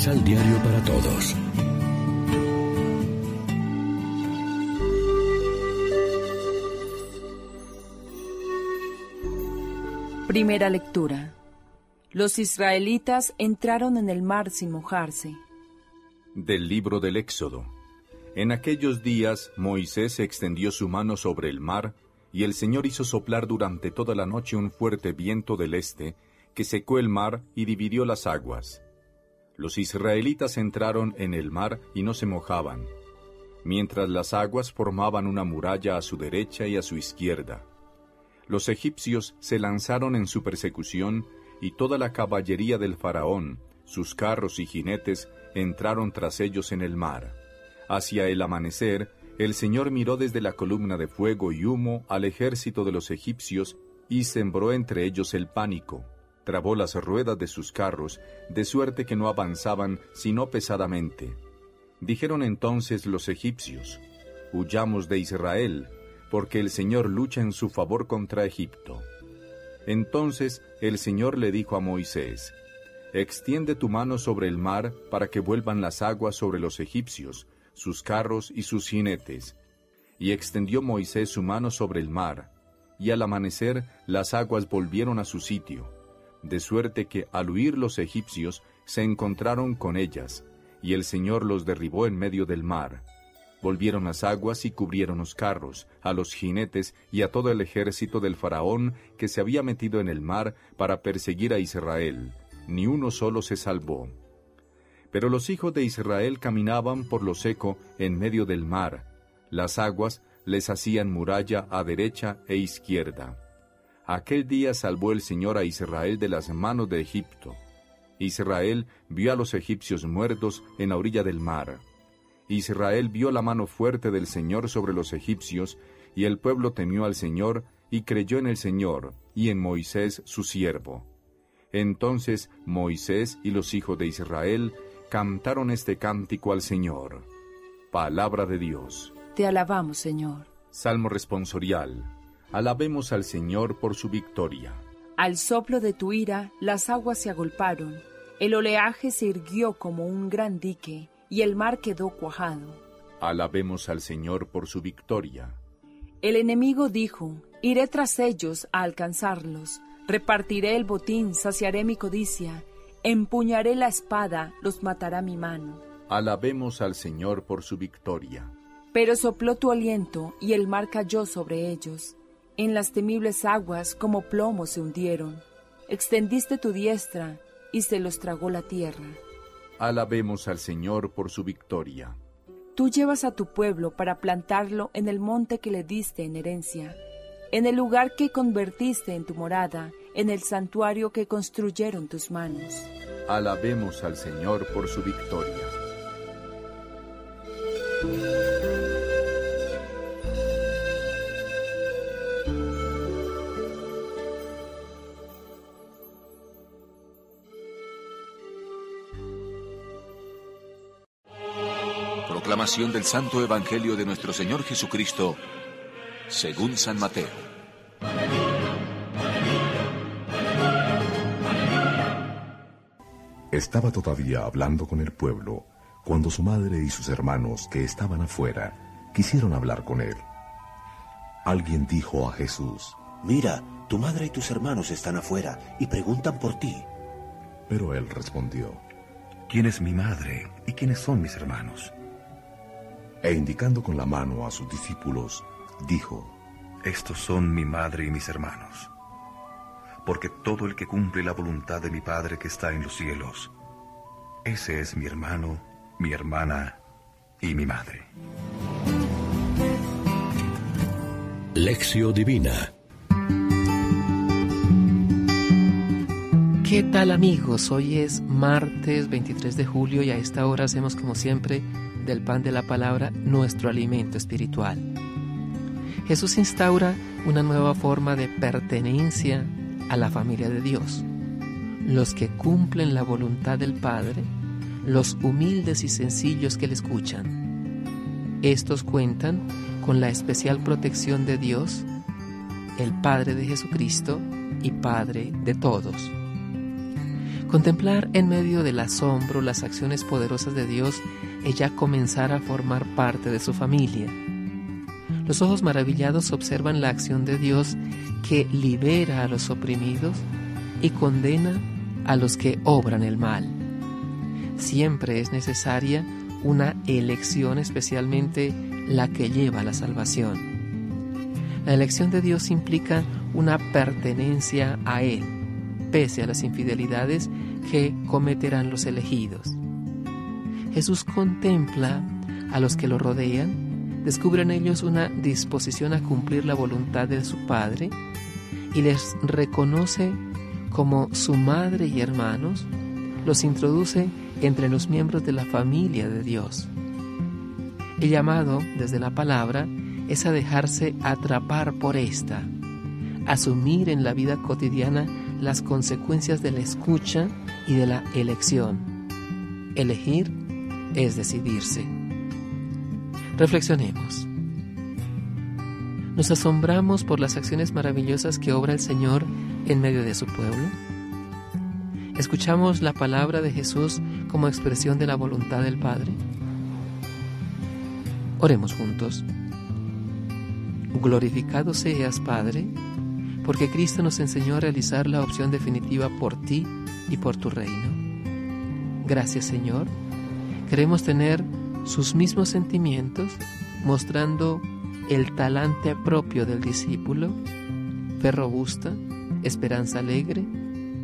Misal Diario para Todos. Primera lectura. Los israelitas entraron en el mar sin mojarse. Del libro del Éxodo. En aquellos días Moisés extendió su mano sobre el mar, y el Señor hizo soplar durante toda la noche un fuerte viento del este, que secó el mar y dividió las aguas. Los israelitas entraron en el mar y no se mojaban, mientras las aguas formaban una muralla a su derecha y a su izquierda. Los egipcios se lanzaron en su persecución, y toda la caballería del faraón, sus carros y jinetes, entraron tras ellos en el mar. Hacia el amanecer, el Señor miró desde la columna de fuego y humo al ejército de los egipcios y sembró entre ellos el pánico. Trabó las ruedas de sus carros, de suerte que no avanzaban sino pesadamente. Dijeron entonces los egipcios, Huyamos de Israel, porque el Señor lucha en su favor contra Egipto. Entonces el Señor le dijo a Moisés, Extiende tu mano sobre el mar para que vuelvan las aguas sobre los egipcios, sus carros y sus jinetes. Y extendió Moisés su mano sobre el mar, y al amanecer las aguas volvieron a su sitio, de suerte que al huir los egipcios se encontraron con ellas, y el Señor los derribó en medio del mar. Volvieron las aguas y cubrieron los carros, a los jinetes y a todo el ejército del faraón que se había metido en el mar para perseguir a Israel. Ni uno solo se salvó. Pero los hijos de Israel caminaban por lo seco en medio del mar. Las aguas les hacían muralla a derecha e izquierda. Aquel día salvó el Señor a Israel de las manos de Egipto. Israel vio a los egipcios muertos en la orilla del mar. Israel vio la mano fuerte del Señor sobre los egipcios, y el pueblo temió al Señor, y creyó en el Señor, y en Moisés su siervo. Entonces Moisés y los hijos de Israel cantaron este cántico al Señor. Palabra de Dios. Te alabamos, Señor. Salmo responsorial. Alabemos al Señor por su victoria. Al soplo de tu ira, las aguas se agolparon, el oleaje se irguió como un gran dique, y el mar quedó cuajado. Alabemos al Señor por su victoria. El enemigo dijo, iré tras ellos a alcanzarlos, repartiré el botín, saciaré mi codicia, Empuñaré la espada, los matará mi mano. Alabemos al Señor por su victoria. Pero sopló tu aliento y el mar cayó sobre ellos. En las temibles aguas como plomo se hundieron. Extendiste tu diestra y se los tragó la tierra. Alabemos al Señor por su victoria. Tú llevas a tu pueblo para plantarlo en el monte que le diste en herencia, en el lugar que convertiste en tu morada, en el santuario que construyeron tus manos. Alabemos al Señor por su victoria. Proclamación del Santo Evangelio de nuestro Señor Jesucristo, según San Mateo. Estaba todavía hablando con el pueblo cuando su madre y sus hermanos que estaban afuera quisieron hablar con él. Alguien dijo a Jesús, Mira, tu madre y tus hermanos están afuera y preguntan por ti. Pero él respondió, ¿quién es mi madre y quiénes son mis hermanos? E indicando con la mano a sus discípulos, dijo, Estos son mi madre y mis hermanos porque todo el que cumple la voluntad de mi Padre que está en los cielos, ese es mi hermano, mi hermana y mi madre. Lección Divina ¿Qué tal amigos? Hoy es martes 23 de julio y a esta hora hacemos como siempre del pan de la palabra nuestro alimento espiritual. Jesús instaura una nueva forma de pertenencia a la familia de Dios, los que cumplen la voluntad del Padre, los humildes y sencillos que le escuchan. Estos cuentan con la especial protección de Dios, el Padre de Jesucristo y Padre de todos. Contemplar en medio del asombro las acciones poderosas de Dios es ya comenzar a formar parte de su familia. Los ojos maravillados observan la acción de Dios que libera a los oprimidos y condena a los que obran el mal. Siempre es necesaria una elección, especialmente la que lleva a la salvación. La elección de Dios implica una pertenencia a Él, pese a las infidelidades que cometerán los elegidos. Jesús contempla a los que lo rodean, descubre en ellos una disposición a cumplir la voluntad de su Padre y les reconoce como su madre y hermanos, los introduce entre los miembros de la familia de Dios. El llamado desde la palabra es a dejarse atrapar por esta, asumir en la vida cotidiana las consecuencias de la escucha y de la elección. Elegir es decidirse. Reflexionemos. ¿Nos asombramos por las acciones maravillosas que obra el Señor en medio de su pueblo? ¿Escuchamos la palabra de Jesús como expresión de la voluntad del Padre? Oremos juntos. Glorificado seas, Padre, porque Cristo nos enseñó a realizar la opción definitiva por ti y por tu reino. Gracias, Señor. Queremos tener sus mismos sentimientos, mostrando el talante propio del discípulo, fe robusta, esperanza alegre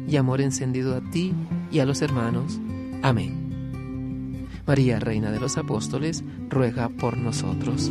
y amor encendido a ti y a los hermanos. Amén. María, Reina de los Apóstoles, ruega por nosotros.